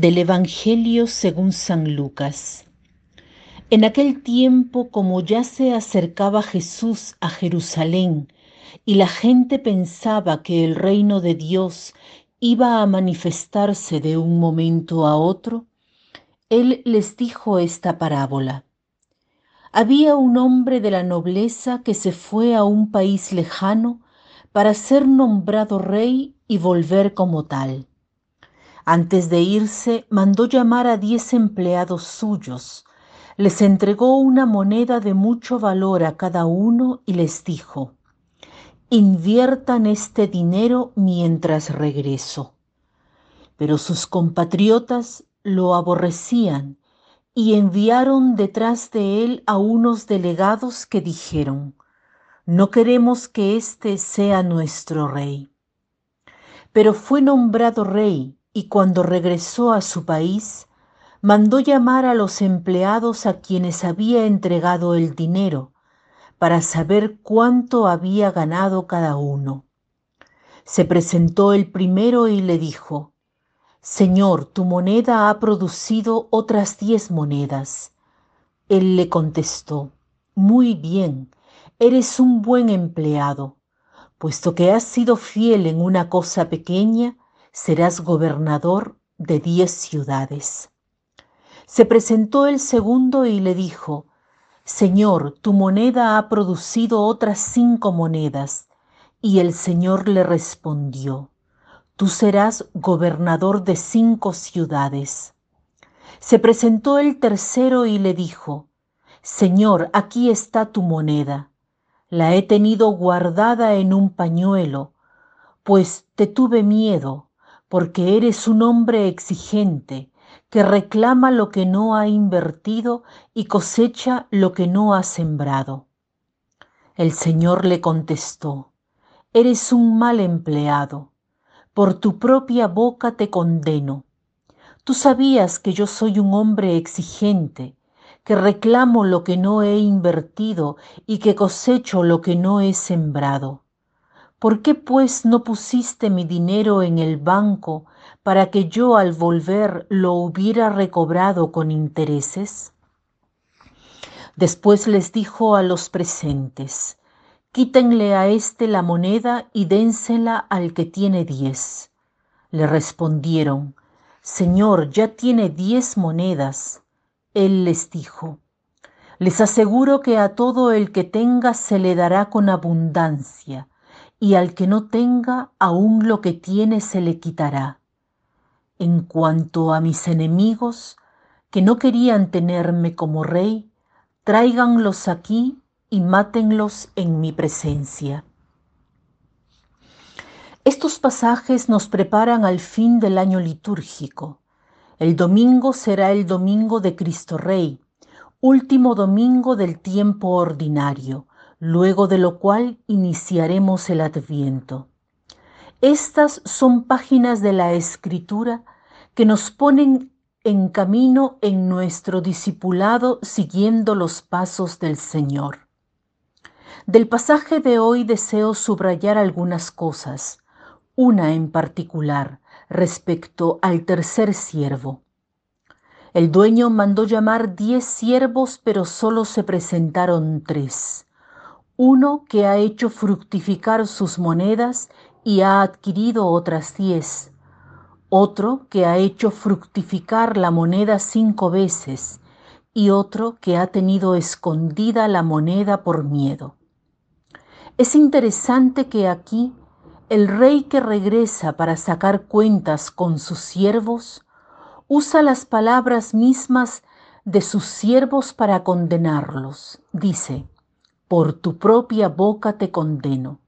Del Evangelio según San Lucas. En aquel tiempo, como ya se acercaba Jesús a Jerusalén y la gente pensaba que el reino de Dios iba a manifestarse de un momento a otro, Él les dijo esta parábola. Había un hombre de la nobleza que se fue a un país lejano para ser nombrado rey y volver como tal. Antes de irse, mandó llamar a diez empleados suyos, les entregó una moneda de mucho valor a cada uno y les dijo, inviertan este dinero mientras regreso. Pero sus compatriotas lo aborrecían y enviaron detrás de él a unos delegados que dijeron, no queremos que éste sea nuestro rey. Pero fue nombrado rey y cuando regresó a su país, mandó llamar a los empleados a quienes había entregado el dinero para saber cuánto había ganado cada uno. Se presentó el primero y le dijo, Señor, tu moneda ha producido otras diez monedas. Él le contestó, Muy bien, eres un buen empleado, puesto que has sido fiel en una cosa pequeña, serás gobernador de diez ciudades. Se presentó el segundo y le dijo, Señor, tu moneda ha producido otras cinco monedas. Y el Señor le respondió, Tú serás gobernador de cinco ciudades. Se presentó el tercero y le dijo, Señor, aquí está tu moneda. La he tenido guardada en un pañuelo, pues te tuve miedo porque eres un hombre exigente que reclama lo que no ha invertido y cosecha lo que no ha sembrado. El Señor le contestó, Eres un mal empleado, por tu propia boca te condeno. Tú sabías que yo soy un hombre exigente, que reclamo lo que no he invertido y que cosecho lo que no he sembrado. ¿Por qué pues no pusiste mi dinero en el banco para que yo al volver lo hubiera recobrado con intereses? Después les dijo a los presentes, quítenle a éste la moneda y dénsela al que tiene diez. Le respondieron, Señor, ya tiene diez monedas. Él les dijo, les aseguro que a todo el que tenga se le dará con abundancia y al que no tenga, aún lo que tiene se le quitará. En cuanto a mis enemigos, que no querían tenerme como rey, tráiganlos aquí y mátenlos en mi presencia. Estos pasajes nos preparan al fin del año litúrgico. El domingo será el domingo de Cristo Rey, último domingo del tiempo ordinario luego de lo cual iniciaremos el adviento. Estas son páginas de la escritura que nos ponen en camino en nuestro discipulado siguiendo los pasos del Señor. Del pasaje de hoy deseo subrayar algunas cosas, una en particular respecto al tercer siervo. El dueño mandó llamar diez siervos, pero solo se presentaron tres uno que ha hecho fructificar sus monedas y ha adquirido otras diez, otro que ha hecho fructificar la moneda cinco veces y otro que ha tenido escondida la moneda por miedo. Es interesante que aquí el rey que regresa para sacar cuentas con sus siervos usa las palabras mismas de sus siervos para condenarlos. Dice, por tu propia boca te condeno.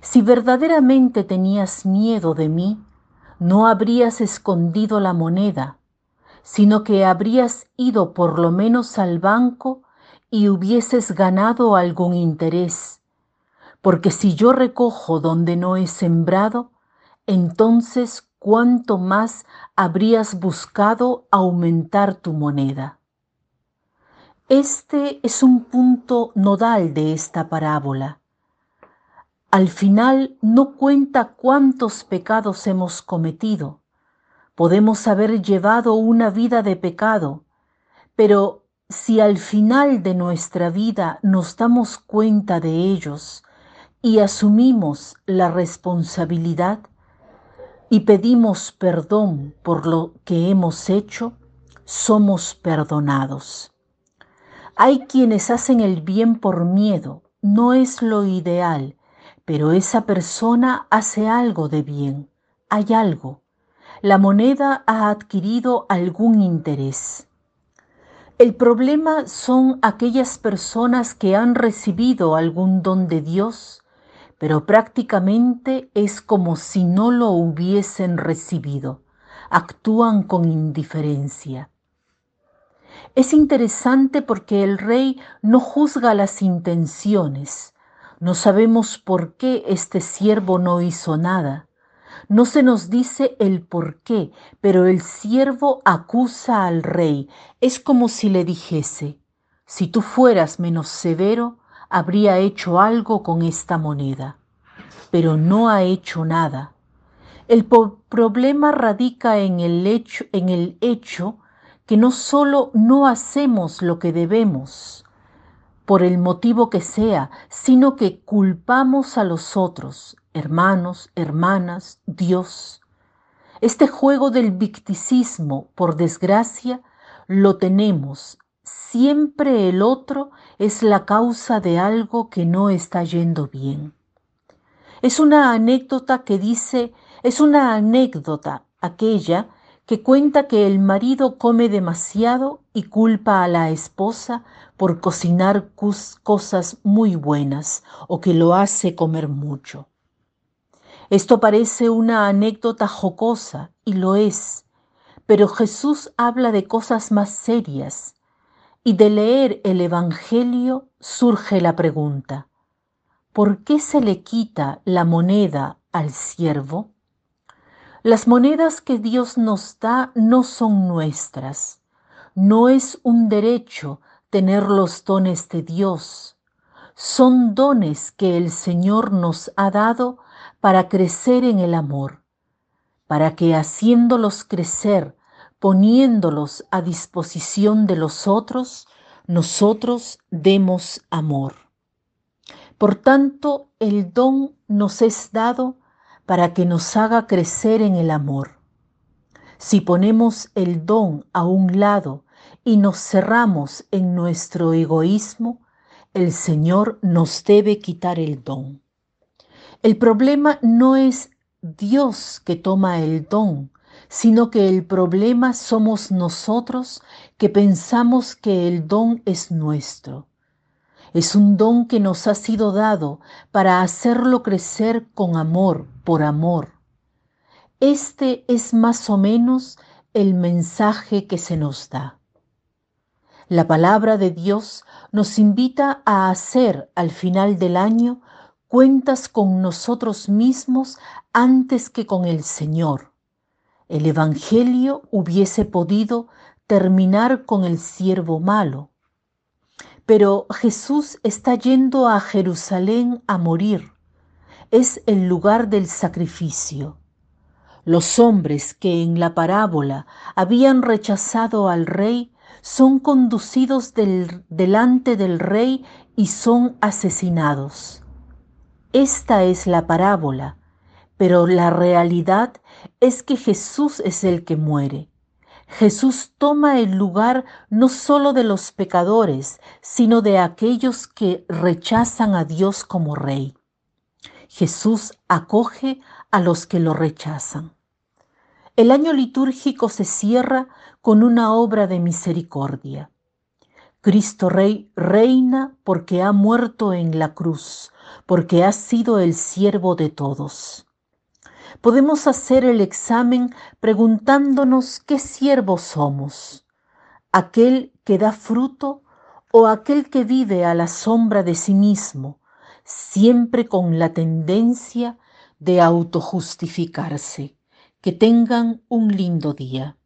Si verdaderamente tenías miedo de mí, no habrías escondido la moneda, sino que habrías ido por lo menos al banco y hubieses ganado algún interés. Porque si yo recojo donde no he sembrado, entonces cuánto más habrías buscado aumentar tu moneda. Este es un punto nodal de esta parábola. Al final no cuenta cuántos pecados hemos cometido, Podemos haber llevado una vida de pecado, pero si al final de nuestra vida nos damos cuenta de ellos y asumimos la responsabilidad y pedimos perdón por lo que hemos hecho, somos perdonados. Hay quienes hacen el bien por miedo, no es lo ideal, pero esa persona hace algo de bien, hay algo. La moneda ha adquirido algún interés. El problema son aquellas personas que han recibido algún don de Dios, pero prácticamente es como si no lo hubiesen recibido. Actúan con indiferencia. Es interesante porque el rey no juzga las intenciones. No sabemos por qué este siervo no hizo nada. No se nos dice el por qué, pero el siervo acusa al rey. Es como si le dijese, si tú fueras menos severo, habría hecho algo con esta moneda, pero no ha hecho nada. El problema radica en el hecho, en el hecho que no solo no hacemos lo que debemos, por el motivo que sea, sino que culpamos a los otros, hermanos, hermanas, Dios. Este juego del victicismo, por desgracia, lo tenemos. Siempre el otro es la causa de algo que no está yendo bien. Es una anécdota que dice, es una anécdota aquella que cuenta que el marido come demasiado y culpa a la esposa por cocinar cosas muy buenas o que lo hace comer mucho. Esto parece una anécdota jocosa y lo es, pero Jesús habla de cosas más serias y de leer el Evangelio surge la pregunta, ¿por qué se le quita la moneda al siervo? Las monedas que Dios nos da no son nuestras, no es un derecho tener los dones de Dios, son dones que el Señor nos ha dado para crecer en el amor, para que haciéndolos crecer, poniéndolos a disposición de los otros, nosotros demos amor. Por tanto, el don nos es dado para que nos haga crecer en el amor. Si ponemos el don a un lado y nos cerramos en nuestro egoísmo, el Señor nos debe quitar el don. El problema no es Dios que toma el don, sino que el problema somos nosotros que pensamos que el don es nuestro. Es un don que nos ha sido dado para hacerlo crecer con amor, por amor. Este es más o menos el mensaje que se nos da. La palabra de Dios nos invita a hacer al final del año cuentas con nosotros mismos antes que con el Señor. El Evangelio hubiese podido terminar con el siervo malo. Pero Jesús está yendo a Jerusalén a morir. Es el lugar del sacrificio. Los hombres que en la parábola habían rechazado al rey son conducidos delante del rey y son asesinados. Esta es la parábola, pero la realidad es que Jesús es el que muere. Jesús toma el lugar no solo de los pecadores, sino de aquellos que rechazan a Dios como Rey. Jesús acoge a los que lo rechazan. El año litúrgico se cierra con una obra de misericordia. Cristo Rey reina porque ha muerto en la cruz, porque ha sido el siervo de todos. Podemos hacer el examen preguntándonos qué siervos somos, aquel que da fruto o aquel que vive a la sombra de sí mismo, siempre con la tendencia de autojustificarse. Que tengan un lindo día.